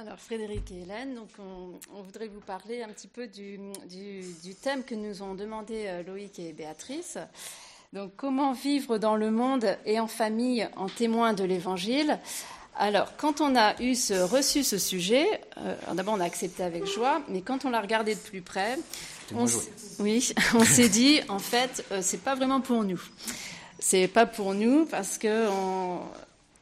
Alors Frédéric et Hélène, donc on, voudrait vous parler un petit peu du, thème que nous ont demandé euh, Loïc et Béatrice. Donc comment vivre dans le monde et en famille en témoin de l'Évangile? Alors, quand on a eu reçu ce sujet, euh, d'abord on a accepté avec joie, mais quand on l'a regardé de plus près, on, oui, on s'est dit en fait, euh, c'est pas vraiment pour nous. C'est pas pour nous parce que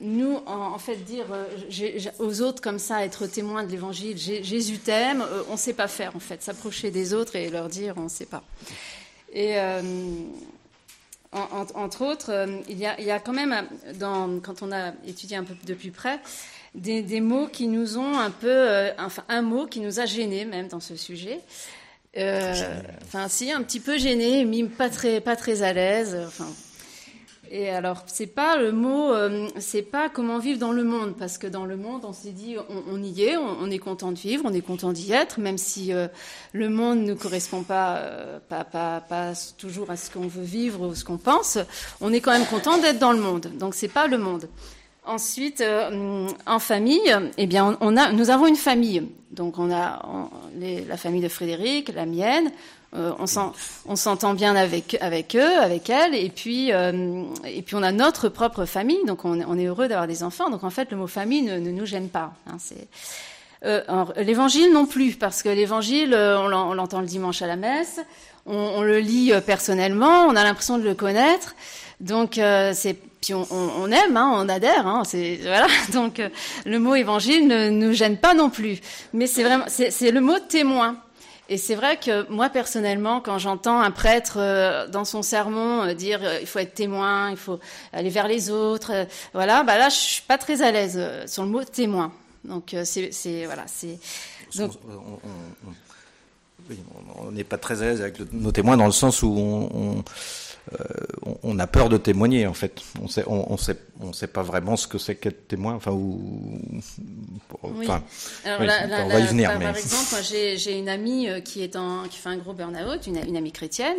nous, en, fait, dire euh, aux autres comme ça, être témoin de l'évangile, Jésus t'aime, euh, on ne sait pas faire en fait, s'approcher des autres et leur dire on ne sait pas. Et euh, entre autres, il y, a, quand même, quand on a étudié un peu de plus près, des, mots qui nous ont un peu, enfin un mot qui nous a gênés même dans ce sujet. enfin, si, un petit peu gêné, pas très, pas très à l'aise. Enfin, et alors, c'est pas le mot, euh, c'est pas comment vivre dans le monde, parce que dans le monde, on s'est dit, on, y est, on, est content de vivre, on est content d'y être, même si euh, le monde ne correspond pas, euh, pas, pas, pas, toujours à ce qu'on veut vivre ou ce qu'on pense, on est quand même content d'être dans le monde. Donc, c'est pas le monde. Ensuite, en famille, eh bien, on a, nous avons une famille. Donc, on a la famille de Frédéric, la mienne, euh, on s'entend bien avec, avec eux, avec elles, et puis, euh, et puis on a notre propre famille, donc on, est heureux d'avoir des enfants. Donc en fait, le mot famille ne, nous gêne pas. Hein, euh, l'évangile non plus, parce que l'évangile, on l'entend le dimanche à la messe, on, le lit personnellement, on a l'impression de le connaître. Donc c'est puis on, aime, hein, on adhère, hein, c'est voilà. Donc le mot évangile ne nous gêne pas non plus, mais c'est vraiment c'est le mot témoin. Et c'est vrai que moi personnellement, quand j'entends un prêtre euh, dans son sermon euh, dire euh, il faut être témoin, il faut aller vers les autres, voilà, bah là je suis pas très à l'aise sur le mot témoin. Donc c'est voilà, c'est donc on n'est pas très à l'aise avec nos témoins dans le sens où on, euh, on, a peur de témoigner en fait. On sait, on, sait, on sait pas vraiment ce que c'est qu'être témoin. Enfin, ou, enfin, on va y venir. Par, mais... par exemple, j'ai une amie euh, qui est en, qui fait un gros burn-out, une, une amie chrétienne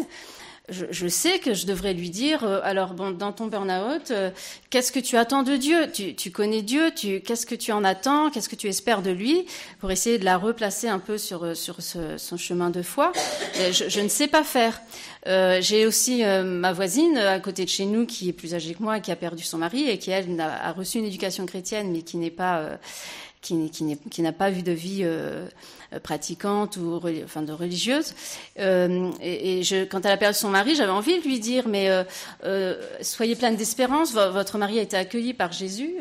je, sais que je devrais lui dire, euh, alors bon, dans ton burn-out, euh, qu'est-ce que tu attends de Dieu? Tu, connais Dieu, tu, qu'est-ce que tu en attends, qu'est-ce que tu espères de lui, pour essayer de la replacer un peu sur, sur son chemin de foi. Je, ne sais pas faire. j'ai aussi ma voisine à côté de chez nous qui est plus âgée que moi, qui a perdu son mari et qui elle a, reçu une éducation chrétienne, mais qui n'est pas qui, n'a pas vu de vie euh, pratiquante ou de religieuse. Euh, et, je, quand elle a perdu son mari, j'avais envie de lui dire mais euh, soyez pleine d'espérance. Votre mari a été accueilli par Jésus.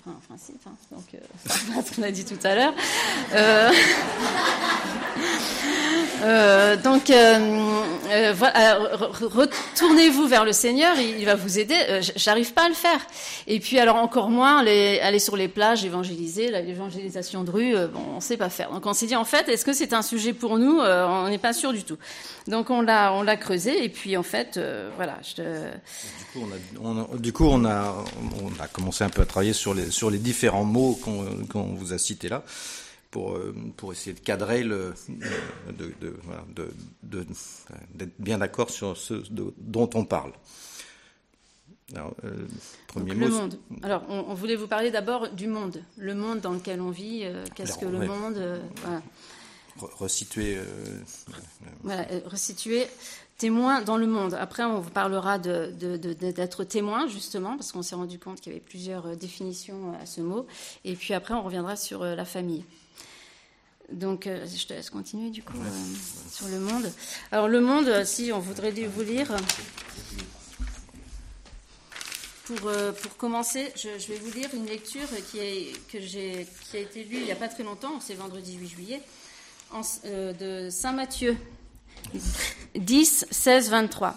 Enfin, principe, hein, donc ce qu'on a dit tout à l'heure. donc retournez-vous vers le Seigneur, il, va vous aider. J'arrive pas à le faire. Et puis alors encore moins aller sur les plages évangéliser, l'évangélisation de rue, bon, on sait pas faire. Donc on s'est dit en fait, est-ce que c'est un sujet pour nous euh, On n'est pas sûr du tout. Donc on l'a, on l'a creusé et puis en fait, euh, voilà. Du, coup, on a, on a, commencé un peu à travailler sur les, sur les différents mots qu'on, vous a cités là. Pour, euh, pour essayer de cadrer le, de, de, d'être bien d'accord sur ce dont on parle. Alors, premier mot, le monde. Alors, on, voulait vous parler d'abord du monde, le monde dans lequel on vit. qu'est-ce que le monde voilà resituer. Euh, voilà, euh, resituer témoin dans le monde. Après, on vous parlera d'être témoin, justement, parce qu'on s'est rendu compte qu'il y avait plusieurs euh, définitions à ce mot. Et puis après, on reviendra sur la famille. Donc, je te laisse continuer, du coup, sur le monde. Alors, le monde, si on voudrait vous lire. Pour, pour commencer, je, vais vous lire une lecture qui, a été lue il n'y a pas très longtemps, c'est vendredi 8 juillet, euh, de Saint Matthieu 10, 16, 23.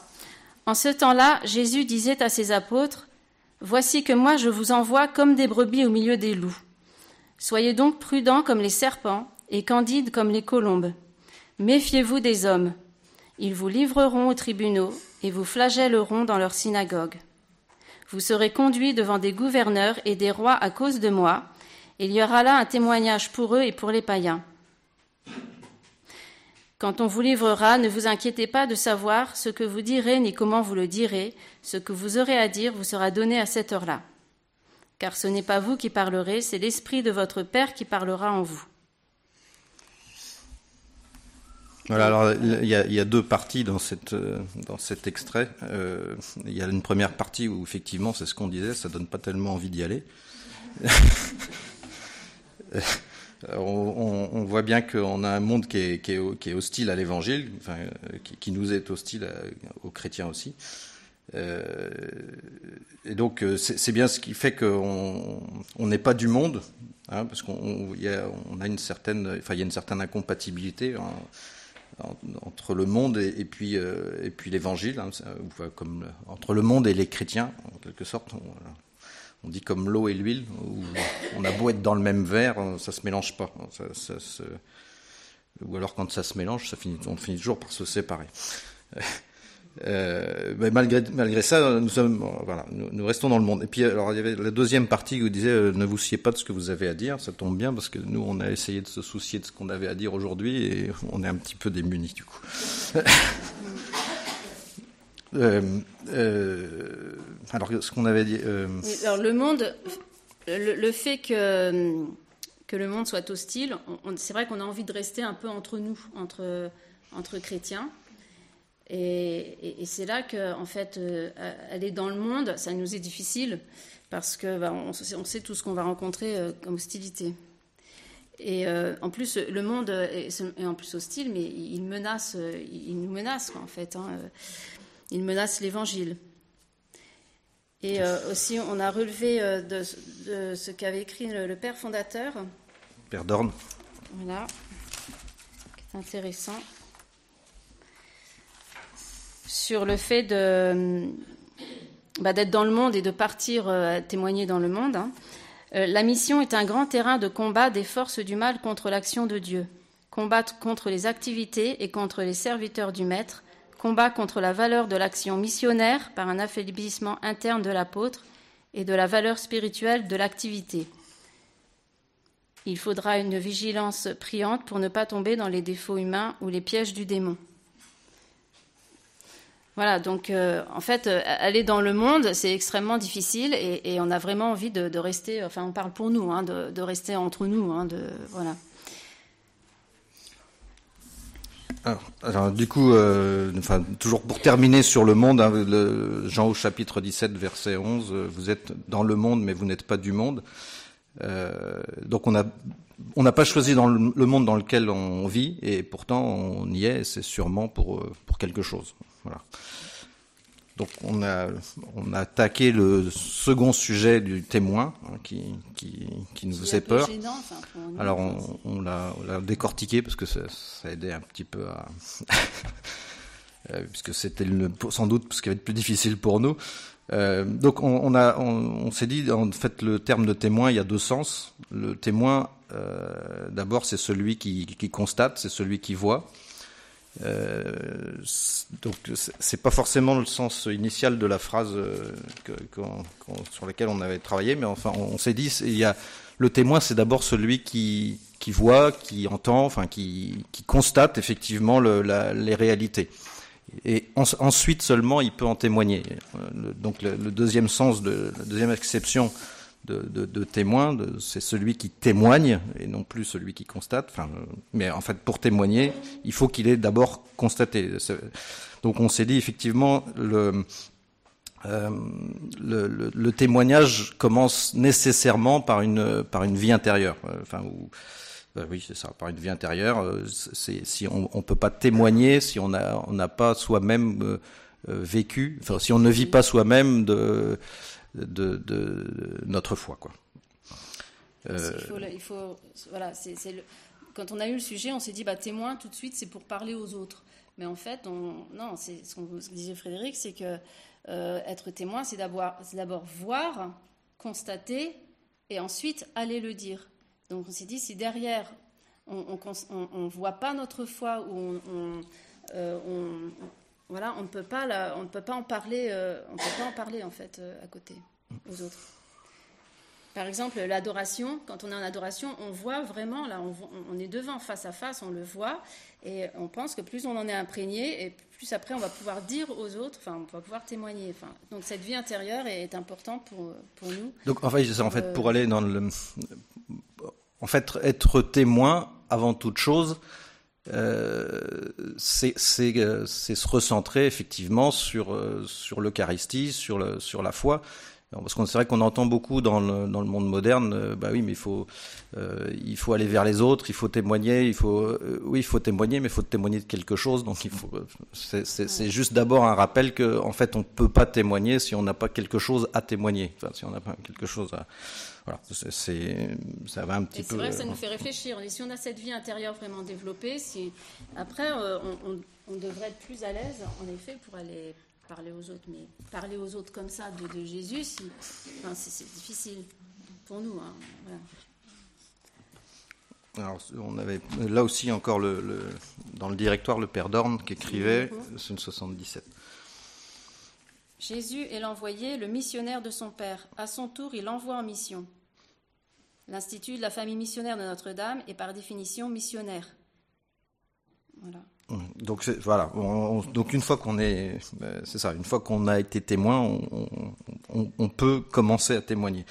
En ce temps-là, Jésus disait à ses apôtres, Voici que moi je vous envoie comme des brebis au milieu des loups. Soyez donc prudents comme les serpents et candides comme les colombes. Méfiez-vous des hommes. Ils vous livreront aux tribunaux et vous flagelleront dans leurs synagogues. Vous serez conduits devant des gouverneurs et des rois à cause de moi. Il y aura là un témoignage pour eux et pour les païens. Quand on vous livrera, ne vous inquiétez pas de savoir ce que vous direz ni comment vous le direz. Ce que vous aurez à dire vous sera donné à cette heure-là. car ce n'est pas vous qui parlerez, c'est l'Esprit de votre Père qui parlera en vous. Voilà, alors il y, a, deux parties dans, cette, dans cet extrait. Euh, il y a une première partie où effectivement, c'est ce qu'on disait, ça donne pas tellement envie d'y aller. on, voit bien qu'on a un monde qui est, qui est, hostile à l'évangile, enfin, qui, nous est hostile aux chrétiens aussi. Euh, et donc c'est bien ce qui fait qu'on n'est pas du monde, hein, parce qu'on a, une certaine, enfin il y a une certaine incompatibilité. Entre le monde et, puis, euh, et puis l'évangile, hein, comme entre le monde et les chrétiens, en quelque sorte. On, dit comme l'eau et l'huile, on a beau être dans le même verre, ça se mélange pas. Ou alors quand ça se mélange, ça finit, on finit toujours par se séparer. Euh, mais malgré, malgré ça, nous, sommes, voilà, nous, restons dans le monde. Et puis, alors, il y avait la deuxième partie où vous disait euh, ne vous souciez pas de ce que vous avez à dire. Ça tombe bien parce que nous, on a essayé de se soucier de ce qu'on avait à dire aujourd'hui et on est un petit peu démunis du coup. euh, euh, alors, ce qu'on avait dit. Alors, le monde, le, le, fait que, que le monde soit hostile, c'est vrai qu'on a envie de rester un peu entre nous, entre, entre chrétiens. Et, et, et c'est là que, en fait, euh, aller dans le monde, ça nous est difficile parce que bah, on, on, sait tout ce qu'on va rencontrer euh, comme hostilité. Et euh, en plus, le monde est, est, en plus hostile, mais il menace, il nous menace, quoi, en fait. Hein. Il menace l'Évangile. Et euh, aussi, on a relevé euh, de, de, ce qu'avait écrit le, le, père fondateur. Père Dorn. Voilà. C'est intéressant sur le fait de, bah, d'être dans le monde et de partir euh, témoigner dans le monde. Hein. Euh, la mission est un grand terrain de combat des forces du mal contre l'action de Dieu. Combattre contre les activités et contre les serviteurs du Maître. Combat contre la valeur de l'action missionnaire par un affaiblissement interne de l'apôtre et de la valeur spirituelle de l'activité. Il faudra une vigilance priante pour ne pas tomber dans les défauts humains ou les pièges du démon. Voilà, donc euh, en fait, euh, aller dans le monde, c'est extrêmement difficile et, on a vraiment envie de, rester, enfin on parle pour nous, hein, de, rester entre nous, hein, voilà. Alors, du coup, euh, toujours pour terminer sur le monde, hein, le, Jean au chapitre 17, verset 11, vous êtes dans le monde, mais vous n'êtes pas du monde. Donc on n'a pas choisi dans le, monde dans lequel on vit et pourtant on y est. C'est sûrement pour quelque chose. Voilà. Donc on a, on a attaqué le second sujet du témoin hein, qui, qui, qui, nous faisait peur. Gênant, enfin, Alors on, on l'a décortiqué parce que ça, ça aidait un petit peu à... Euh, puisque c'était sans doute ce qui va être plus difficile pour nous. Euh, donc on, on a, on, on s'est dit, en fait, le terme de témoin, il y a deux sens. Le témoin, euh, d'abord, c'est celui qui, qui constate, c'est celui qui voit. Euh, donc c'est pas forcément le sens initial de la phrase qu sur laquelle on avait travaillé, mais enfin on, s'est dit il y a le témoin c'est d'abord celui qui, voit, qui entend, enfin qui, constate effectivement les réalités. Et en, ensuite seulement il peut en témoigner. Le, donc le, le, deuxième sens de la deuxième exception de, de, de témoin, c'est celui qui témoigne et non plus celui qui constate. Enfin, mais en fait, pour témoigner, il faut qu'il ait d'abord constaté. Donc, on s'est dit effectivement le, euh, le, le, le, témoignage commence nécessairement par une par une vie intérieure. Enfin, où, euh, oui, c'est ça, par une vie intérieure. C'est si on, on peut pas témoigner si on a on n'a pas soi-même euh, vécu. Enfin, si on ne vit pas soi-même de de, de, notre foi. Quoi. Euh... Il faut, il faut, voilà, le, quand on a eu le sujet, on s'est dit bah, témoin, tout de suite, c'est pour parler aux autres. Mais en fait, on, non, c'est ce qu'on disait Frédéric, c'est que euh, être témoin, c'est d'abord, c'est d'abord voir, constater, et ensuite aller le dire. Donc on s'est dit, si derrière, on ne voit pas notre foi, ou on, on, euh, voilà, on ne peut pas, on ne peut pas en parler, euh, on ne peut pas en parler en fait euh, à côté aux autres. par exemple, l'adoration, quand on est en adoration, on voit vraiment, là, on, est devant, face à face, on le voit, et on pense que plus on en est imprégné, et plus après on va pouvoir dire aux autres, enfin, on va pouvoir témoigner. Enfin, donc cette vie intérieure est importante pour, pour nous. Donc, en fait, en fait, pour euh, aller dans le. En fait, être témoin, avant toute chose, euh, c'est euh, se recentrer effectivement sur, euh, l'Eucharistie, sur, le, sur la foi. Parce qu'on c'est vrai qu'on entend beaucoup dans le, dans le monde moderne, euh, bah oui, mais il faut, euh, il faut aller vers les autres, il faut témoigner, il faut, euh, oui, il faut témoigner, mais il faut témoigner de quelque chose. Donc il faut, c'est juste d'abord un rappel que, en fait, on peut pas témoigner si on n'a pas quelque chose à témoigner. Enfin, si on n'a pas quelque chose à, voilà, c'est, ça va un petit peu. C'est vrai que ça nous fait réfléchir. Et si on a cette vie intérieure vraiment développée, si après, on, on, on devrait être plus à l'aise, en effet, pour aller parler aux autres, mais parler aux autres comme ça de, Jésus, c'est difficile pour nous. Hein, Alors, on avait là aussi encore le, dans le directoire le père Dorn qui écrivait, c'est une 77. Jésus est l'envoyé, le missionnaire de son Père. À son tour, il envoie en mission. L'Institut de la famille missionnaire de Notre-Dame est par définition missionnaire. Voilà. Donc voilà. donc une fois qu'on est, euh, c'est ça, une fois qu'on a été témoin, on, peut commencer à témoigner.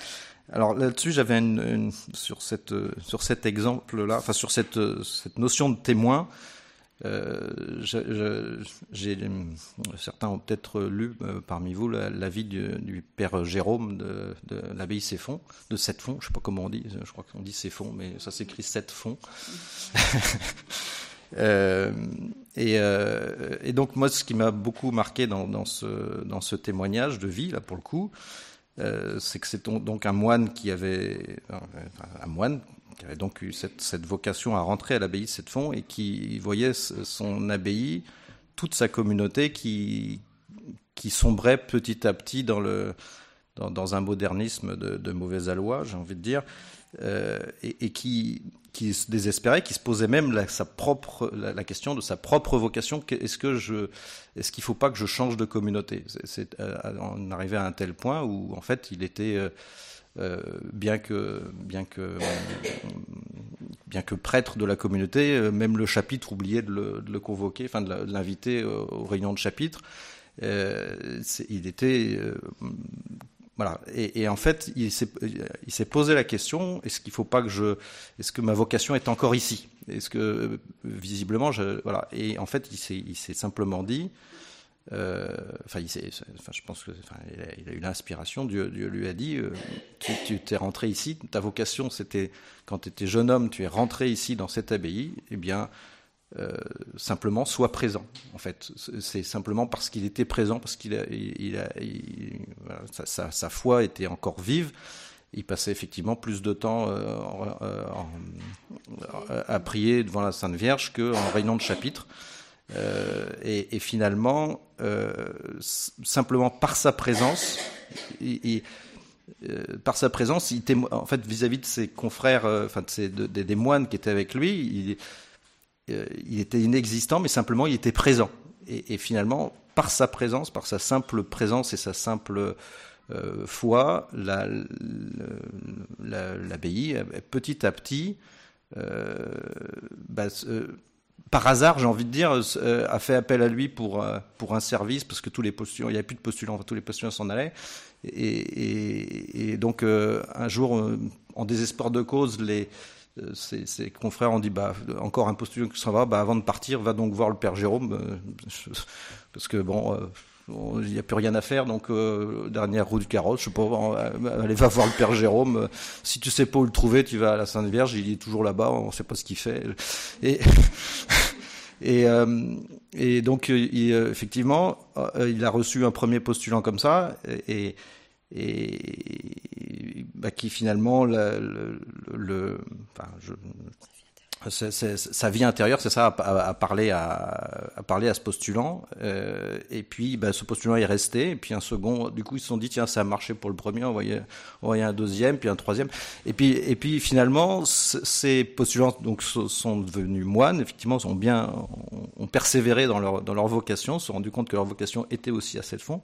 Alors là-dessus, j'avais une, sur cette sur cet exemple-là, enfin sur cette cette notion de témoin. Euh, certains ont peut-être lu euh, parmi vous la, vie du, père Jérôme de, de l'abbaye Séfon, de Sept-Fonds, je sais pas comment on dit, je crois qu'on dit Séfon, mais ça s'écrit Sept-Fonds. Euh, et, euh, et, donc moi, ce qui m'a beaucoup marqué dans, ce, témoignage de vie, là pour le coup, euh, c'est que c'est donc un moine qui avait un moine qui avait donc eu cette, cette vocation à rentrer à l'abbaye de Sept-Fonds et qui voyait son abbaye, toute sa communauté qui sombrait petit à petit dans un modernisme de, de mauvais aloi, j'ai envie de dire, euh, et, qui, qui se désespérait, qui se posait même la, sa propre, la, question de sa propre vocation. Est-ce que je, est-ce qu'il faut pas que je change de communauté? Euh, on arrivait à un tel point où en fait il était euh, bien que bien que bien que prêtre de la communauté, même le chapitre oubliait de le, convoquer, enfin de l'inviter aux réunions de chapitre. Il était voilà. Et, en fait, il s'est posé la question est-ce qu'il faut pas que je, est-ce que ma vocation est encore ici? Est-ce que visiblement, je, voilà. Et en fait, il s'est simplement dit. Euh, enfin, il je pense que, a, eu l'inspiration. Dieu, Dieu, lui a dit euh, tu t'es rentré ici. Ta vocation, c'était quand tu étais jeune homme, tu es rentré ici dans cette abbaye. Eh bien, euh, simplement soit présent. En fait, c'est simplement parce qu'il était présent, parce qu'il a, sa, foi était encore vive. Il passait effectivement plus de temps euh, euh à prier devant la Sainte Vierge qu'en réunion de chapitre. Et, finalement, simplement par sa présence, il, par sa présence, en fait vis-à-vis de ses confrères, enfin des moines qui étaient avec lui, euh, il était inexistant, mais simplement il était présent. Et, finalement, par sa présence, par sa simple présence et sa simple euh, foi, l'abbaye, la, la, petit à petit, euh, bah, par hasard, j'ai envie de dire, a fait appel à lui pour pour un service parce que tous les postulants, il n'y avait plus de postulants, tous les postulants s'en allaient. Et donc un jour, en désespoir de cause, les ses, ses, confrères ont dit bah encore un postulant qui s'en va, bah avant de partir, va donc voir le père Jérôme, euh, parce que bon, euh, il n'y a plus rien à faire, donc euh, dernière roue du carrosse, je sais pas, euh, allez va voir le père Jérôme. Euh, si tu sais pas où le trouver, tu vas à la Sainte Vierge, il est toujours là-bas, on sait pas ce qu'il fait. Et donc effectivement, il a reçu un premier postulant comme ça, et bah, qui finalement le, le, le enfin, je, c'est, c'est, sa vie intérieure, c'est ça, à, parler à, à, parler à ce postulant. Euh, et puis, bah, ce postulant est resté. Et puis un second, du coup, ils se sont dit tiens, ça a marché pour le premier, on voyait, on voyait un deuxième, puis un troisième. Et puis, et puis finalement, ces postulants donc sont devenus moines. Effectivement, sont bien, ont persévéré dans leur dans leur vocation, se sont rendu compte que leur vocation était aussi à cette fond.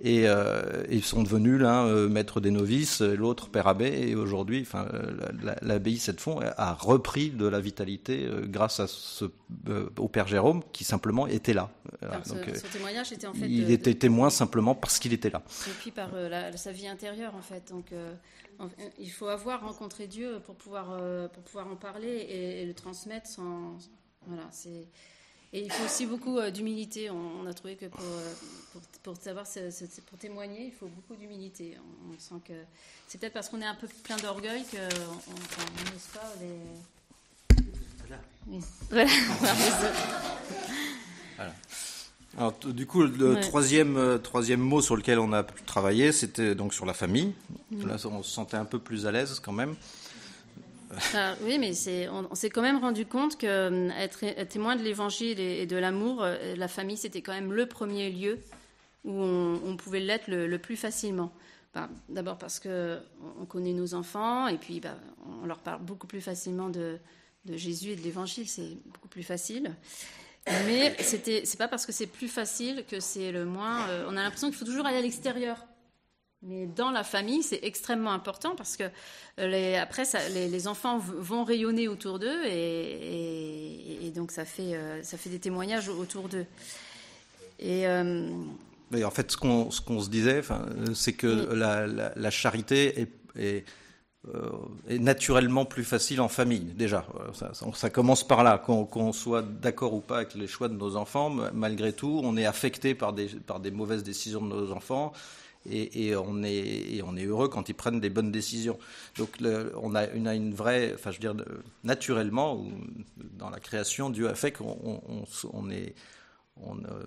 Et euh, ils sont devenus l'un euh, maître des novices, l'autre père abbé. Et aujourd'hui, enfin, l'abbaye Sept-Fonds a repris de la vitalité euh, grâce à ce, au père Jérôme qui simplement était là. Donc, ce, témoignage était en fait. Il était témoin simplement parce qu'il était là. Et puis par sa vie intérieure en fait. Donc il faut avoir rencontré Dieu pour pouvoir pour pouvoir en parler et, et le transmettre sans. Voilà, c'est. Et il faut aussi beaucoup euh, d'humilité. On, a trouvé que pour, euh, pour, savoir, pour témoigner, il faut beaucoup d'humilité. On, sent que c'est peut-être parce qu'on est un peu plein d'orgueil qu'on n'ose pas les. Voilà. voilà. Alors, du coup, le troisième, euh, troisième mot sur lequel on a travaillé, c'était donc sur la famille. Là, on se sentait un peu plus à l'aise quand même oui, mais on, s'est quand même rendu compte que euh, être, témoin de l'évangile et, de l'amour, euh, la famille, c'était quand même le premier lieu où on, pouvait l'être le, plus facilement. Bah, d'abord parce que on connaît nos enfants et puis bah, on leur parle beaucoup plus facilement de, Jésus et de l'évangile, c'est beaucoup plus facile. Mais c'était, c'est pas parce que c'est plus facile que c'est le moins. Euh, on a l'impression qu'il faut toujours aller à l'extérieur mais dans la famille, c'est extrêmement important parce que euh, les, après, ça, les, enfants vont rayonner autour d'eux et, donc ça fait, euh, ça fait des témoignages autour d'eux. Et euh, en fait, ce qu'on se disait, c'est que la, la, charité est, est, est, naturellement plus facile en famille, déjà. Ça, ça commence par là, qu'on soit d'accord ou pas avec les choix de nos enfants, malgré tout, on est affecté par des, par des mauvaises décisions de nos enfants et, on est, on est heureux quand ils prennent des bonnes décisions. Donc on, a, une, une vraie, enfin je veux dire, naturellement, dans la création, Dieu a fait qu'on on, est, on, euh,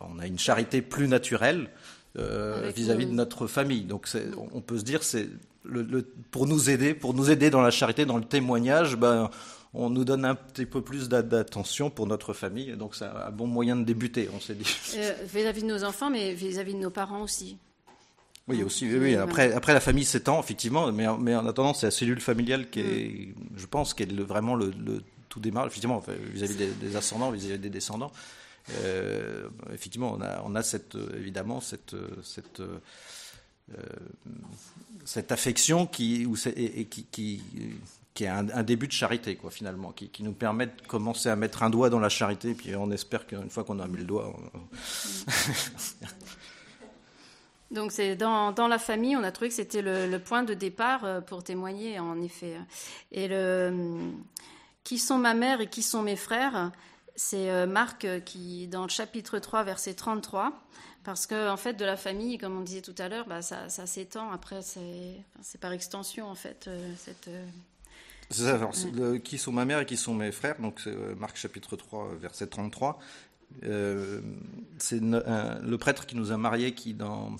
on, a une charité plus naturelle euh, vis-à-vis de notre famille. Donc on peut se dire, c'est le, pour nous aider, pour nous aider dans la charité, dans le témoignage, ben, on nous donne un petit peu plus d'attention pour notre famille. Donc c'est un bon moyen de débuter, on s'est dit. Euh, vis-à-vis de nos enfants, mais vis à -vis de nos parents aussi. Oui, aussi. Oui, Après, après, la famille s'étend effectivement, mais, mais en attendant, c'est la cellule familiale qui est, mm. je pense, qui est vraiment le, tout démarre effectivement vis-à-vis des, ascendants, vis-à-vis des descendants. Euh, effectivement, on a, on a cette, évidemment cette, cette, euh, cette affection qui, ou et, qui, qui, qui est un, début de charité, quoi, finalement, qui, qui, nous permet de commencer à mettre un doigt dans la charité, puis on espère qu'une fois qu'on a mis le doigt, mm. Donc c'est dans, dans, la famille, on a trouvé que c'était le, point de départ euh, pour témoigner, en effet. Et le, qui sont ma mère et qui sont mes frères, c'est euh, Marc euh, qui, dans le chapitre 3, verset 33, parce que en fait, de la famille, comme on disait tout à l'heure, bah, ça, ça s'étend. Après, c'est par extension, en fait, cette... C'est ça, qui sont ma mère et qui sont mes frères, donc c'est Marc chapitre 3, verset 33. Euh, c'est le prêtre qui nous a mariés qui, dans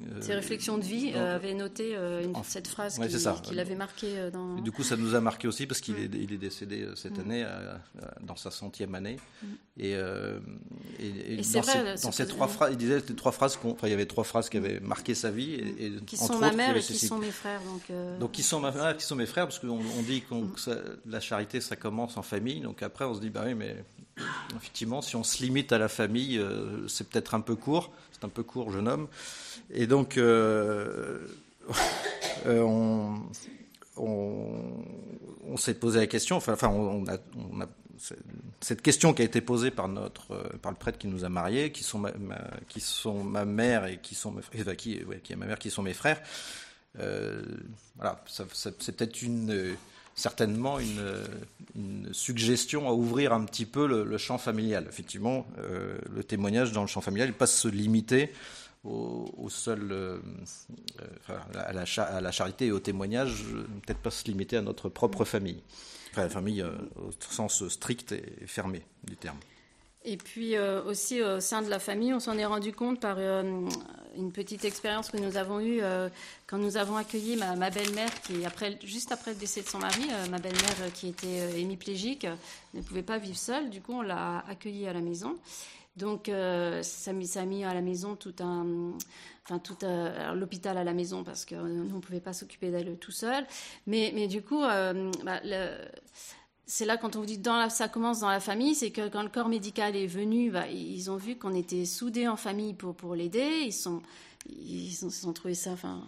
euh, Ses réflexions de vie euh, avait noté cette phrase qui, l'avait marqué dans. du coup, ça nous a marqué aussi parce qu'il est, il est décédé cette mm. année, dans sa centième année. Mm. Et, et, dans, vrai, ces, dans ces, trois phrases, il disait les trois phrases, enfin, il y avait trois phrases qui avaient marqué sa vie. Et, qui sont ma mère et qui sont mes frères. Donc, donc qui sont ma mère, qui sont mes frères, parce qu'on on dit que mm. la charité, ça commence en famille. Donc après, on se dit, bah oui, mais effectivement, si on se limite à la famille, euh, c'est peut-être un peu court. C'est un peu court, jeune homme. Et donc, euh, euh, on, s'est posé la question. Enfin, cette question qui a été posée par notre, par le prêtre qui nous a mariés, qui sont ma, qui sont ma mère et qui sont mes, qui, qui ma mère, qui sont mes frères. voilà, c'est peut-être une certainement une, suggestion à ouvrir un petit peu le, champ familial. Effectivement, euh, le témoignage dans le champ familial, il pas se limiter au, seul, euh, à, la, à, la, charité et au témoignage, peut-être pas se limiter à notre propre famille. Enfin, la famille euh, au sens strict et fermé du terme. Et puis aussi au sein de la famille, on s'en est rendu compte par une petite expérience que nous avons eue euh, quand nous avons accueilli ma, belle-mère, qui après, juste après le décès de son mari, euh, ma belle-mère euh, qui était hémiplégique, ne pouvait pas vivre seule. Du coup, on l'a accueillie à la maison. Donc, ça, a mis à la maison tout un, enfin tout l'hôpital à la maison parce qu'on ne pouvait pas s'occuper d'elle tout seul. Mais, mais du coup, bah, c'est là quand on vous dit dans ça commence dans la famille, c'est que quand le corps médical est venu, bah, ils ont vu qu'on était soudés en famille pour, pour l'aider. Ils sont, ils ont, ils ont trouvé ça, enfin,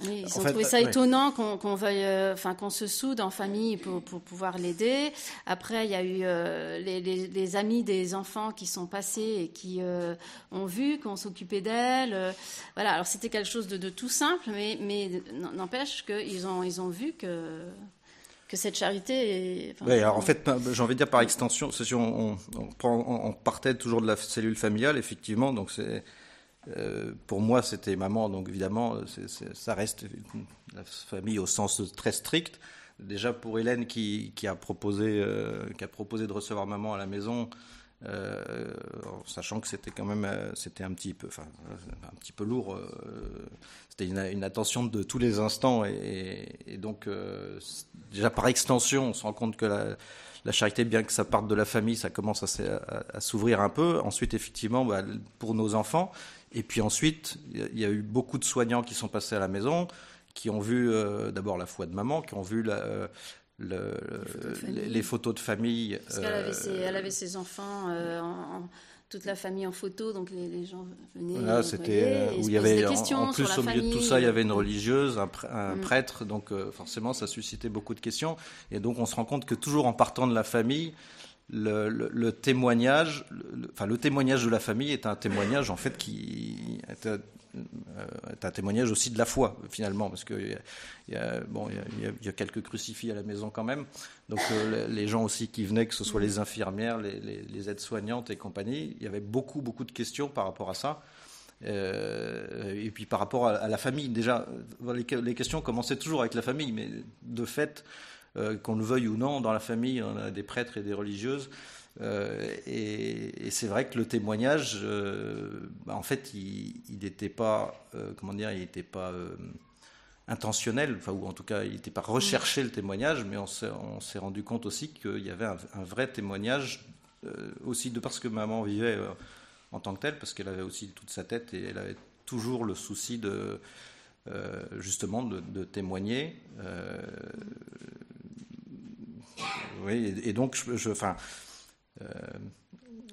oui, ils ont trouvé ça étonnant qu'on veuille, euh, enfin qu'on se soude en famille pour, pour pouvoir l'aider. Après, il y a eu euh, les, les, les, amis des enfants qui sont passés et qui euh, ont vu qu'on s'occupait d'elle. voilà. Alors c'était quelque chose de, de, tout simple, mais, mais n'empêche qu'ils ont, ils ont vu que que cette charité est. alors en fait, j'ai envie de dire par extension, si on, on, on, on, partait toujours de la cellule familiale, effectivement, donc c'est euh, pour moi, c'était maman, donc évidemment, ça reste la famille au sens très strict. Déjà pour Hélène qui, qui a proposé, euh, qui a proposé de recevoir maman à la maison, euh, sachant que c'était quand même, c'était un petit peu, enfin, un petit peu lourd. c'était une, attention de tous les instants et, donc déjà par extension, on se rend compte que la, charité, bien que ça parte de la famille, ça commence à, s'ouvrir un peu. Ensuite, effectivement, bah, pour nos enfants, et puis ensuite, il y a eu beaucoup de soignants qui sont passés à la maison, qui ont vu euh, d'abord la foi de maman, qui ont vu la, euh, le, les, photos de famille. Parce qu'elle avait, ses, elle avait ses enfants, euh, en, toute la famille en photo, donc les, les gens venaient. Voilà, c'était où il y avait en, plus au milieu de tout ça, il y avait une religieuse, un, un mm. prêtre, donc forcément ça suscitait beaucoup de questions. Et donc on se rend compte que toujours en partant de la famille, le, témoignage, enfin le témoignage de la famille est un témoignage en fait qui est, euh, un témoignage aussi de la foi finalement parce que il y a, bon il y quelques crucifix à la maison quand même. Donc euh, les gens aussi qui venaient que ce soit les infirmières les, aides-soignantes et compagnie il y avait beaucoup beaucoup de questions par rapport à ça. Euh, et puis par rapport à, la famille. Déjà les questions commençaient toujours avec la famille mais de fait euh, qu'on le veuille ou non, dans la famille, on a des prêtres et des religieuses. Euh, et, c'est vrai que le témoignage, euh, bah, en fait, il n'était pas, comment dire, il n'était pas intentionnel, enfin, ou en tout cas, il n'était pas recherché le témoignage, mais on s'est rendu compte aussi qu'il y avait un, vrai témoignage, aussi de parce que maman vivait en tant que telle, parce qu'elle avait aussi toute sa tête et elle avait toujours le souci de justement de témoigner. Euh, oui, et, et donc, je, enfin, euh,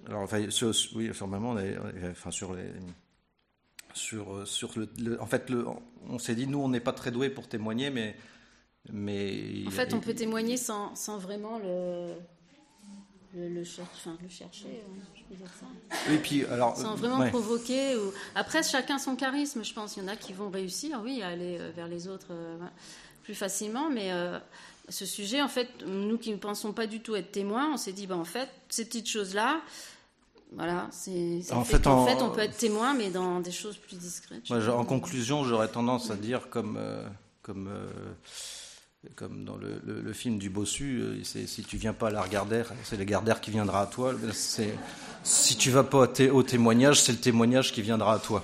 alors, enfin, sur, oui, sur maman, on est, enfin, sur les, sur, sur le, le en fait, le, on s'est dit, nous, on n'est pas très doués pour témoigner, mais, mais en fait, on peut témoigner sans, sans vraiment le, le, le, cher, enfin, le chercher, je peux dire ça. Oui, puis alors, sans vraiment ouais. provoquer. Ou... Après, chacun son charisme, je pense. Il y en a qui vont réussir, oui, à aller vers les autres euh, plus facilement, mais euh, ce sujet, en fait, nous qui ne pensons pas du tout être témoins, on s'est dit, ben, en fait, ces petites choses-là, voilà, c'est. En, fait, en, en, fait, on peut être témoin, mais dans des choses plus discrètes. Moi, en conclusion, j'aurais tendance à dire, comme, euh, comme, euh, comme dans le, le, le, film du bossu, euh, si tu viens pas à la Gardère, c'est le Gardère qui viendra à toi. Si tu vas pas au témoignage, c'est le témoignage qui viendra à toi.